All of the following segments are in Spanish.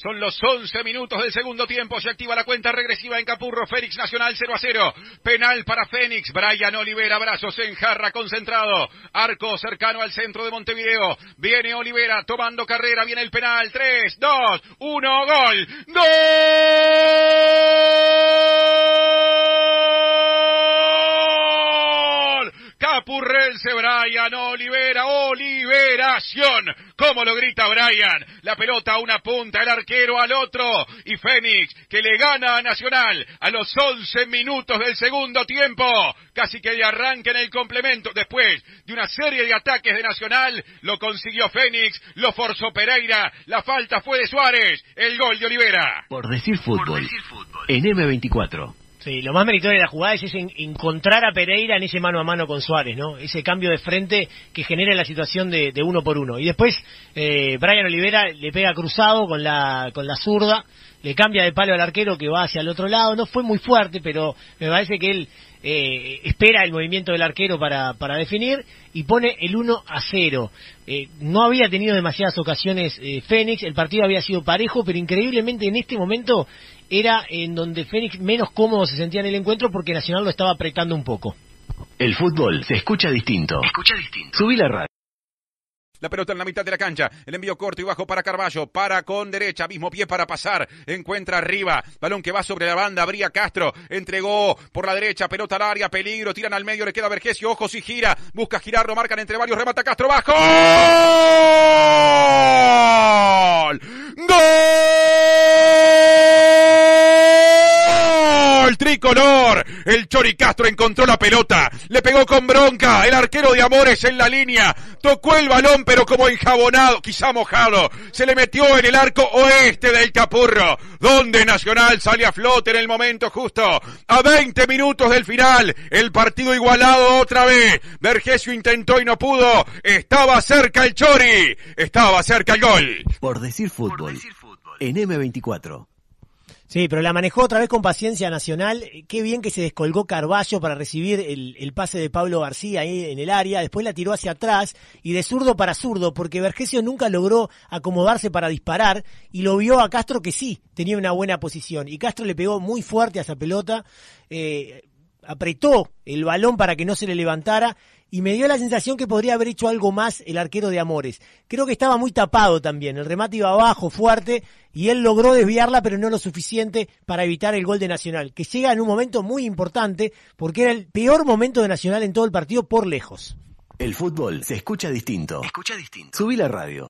Son los 11 minutos del segundo tiempo. Se activa la cuenta regresiva en Capurro. Fénix Nacional 0 a 0. Penal para Fénix. Brian Olivera. Brazos en jarra concentrado. Arco cercano al centro de Montevideo. Viene Olivera tomando carrera. Viene el penal. 3, 2, 1. Gol. ¡Gol! Capurrense Brian Olivera, Oliveración. ¿Cómo lo grita Brian? La pelota a una punta, el arquero al otro. Y Fénix, que le gana a Nacional a los 11 minutos del segundo tiempo. Casi que le arranca en el complemento. Después de una serie de ataques de Nacional, lo consiguió Fénix, lo forzó Pereira. La falta fue de Suárez. El gol de Olivera. Por decir fútbol. Por decir fútbol. En M24. Sí, lo más meritorio de la jugada es encontrar a Pereira en ese mano a mano con Suárez, ¿no? Ese cambio de frente que genera la situación de, uno por uno. Y después eh, Brian Olivera le pega cruzado con la, con la zurda, le cambia de palo al arquero que va hacia el otro lado. No fue muy fuerte, pero me parece que él eh, espera el movimiento del arquero para, para definir y pone el 1 a 0. Eh, no había tenido demasiadas ocasiones Fénix, el partido había sido parejo, pero increíblemente en este momento era en donde Fénix menos cómodo se sentía en el encuentro porque Nacional lo estaba apretando un poco. El fútbol se escucha distinto. Escucha distinto. Subí la radio. La pelota en la mitad de la cancha. El envío corto y bajo para Carballo. Para con derecha. Mismo pie para pasar. Encuentra arriba. Balón que va sobre la banda. Abría Castro. Entregó por la derecha. Pelota al área. Peligro. Tiran al medio. Le queda Vergesio. Ojos y gira. Busca girarlo. Marcan entre varios. Remata Castro. Bajo. Tricolor. El Chori Castro encontró la pelota. Le pegó con bronca. El arquero de Amores en la línea. Tocó el balón pero como enjabonado, quizá mojado, se le metió en el arco oeste del Capurro, donde Nacional sale a flote en el momento justo, a 20 minutos del final, el partido igualado otra vez, Vergesio intentó y no pudo, estaba cerca el Chori, estaba cerca el gol. Por decir fútbol, Por decir fútbol. en M24. Sí, pero la manejó otra vez con paciencia Nacional. Qué bien que se descolgó Carballo para recibir el, pase de Pablo García ahí en el área. Después la tiró hacia atrás y de zurdo para zurdo, porque Vergesio nunca logró acomodarse para disparar y lo vio a Castro que sí tenía una buena posición. Y Castro le pegó muy fuerte a esa pelota. Eh, apretó el balón para que no se le levantara y me dio la sensación que podría haber hecho algo más el arquero de Amores. Creo que estaba muy tapado también, el remate iba abajo, fuerte, y él logró desviarla, pero no lo suficiente para evitar el gol de Nacional, que llega en un momento muy importante, porque era el peor momento de Nacional en todo el partido por lejos. El fútbol se escucha distinto. Escucha distinto. Subí la radio.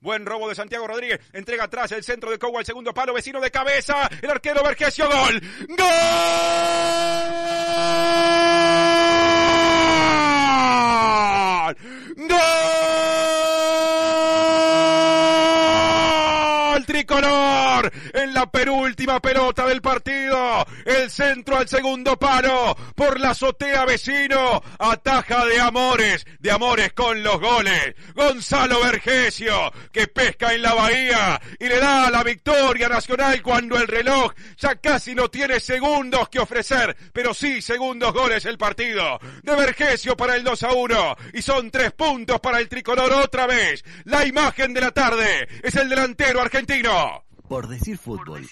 Buen robo de Santiago Rodríguez. Entrega atrás el centro de Cobo al segundo palo. Vecino de cabeza. El arquero Vergesio. Gol. ¡Gol! ¡Gol! Tricolor en la penúltima pelota del partido. El centro al segundo palo por la azotea vecino. Ataja de Amores, de Amores con los goles. Gonzalo Vergesio que pesca en la bahía y le da la victoria nacional cuando el reloj ya casi no tiene segundos que ofrecer, pero sí segundos goles el partido. De Vergesio para el 2 a 1 y son tres puntos para el tricolor otra vez. La imagen de la tarde es el delantero argentino. Por decir fútbol.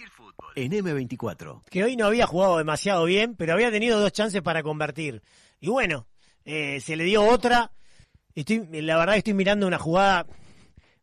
En M24. Que hoy no había jugado demasiado bien, pero había tenido dos chances para convertir. Y bueno, eh, se le dio otra. Estoy, la verdad estoy mirando una jugada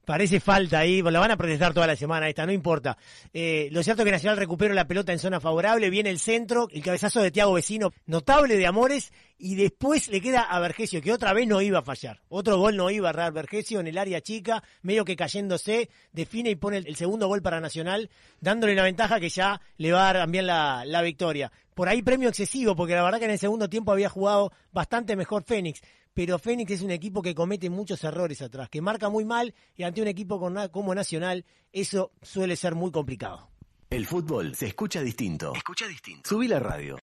Parece falta ahí, la van a protestar toda la semana esta, no importa. Eh, lo cierto es que Nacional recupera la pelota en zona favorable, viene el centro, el cabezazo de Tiago Vecino, notable de Amores, y después le queda a Vergesio, que otra vez no iba a fallar. Otro gol no iba a errar Vergesio en el área chica, medio que cayéndose, define y pone el, segundo gol para Nacional, dándole la ventaja que ya le va a dar también la, la victoria. Por ahí premio excesivo, porque la verdad que en el segundo tiempo había jugado bastante mejor Fénix pero Fénix es un equipo que comete muchos errores atrás, que marca muy mal y ante un equipo como Nacional eso suele ser muy complicado. El fútbol se escucha distinto. Escucha distinto. Subí la radio.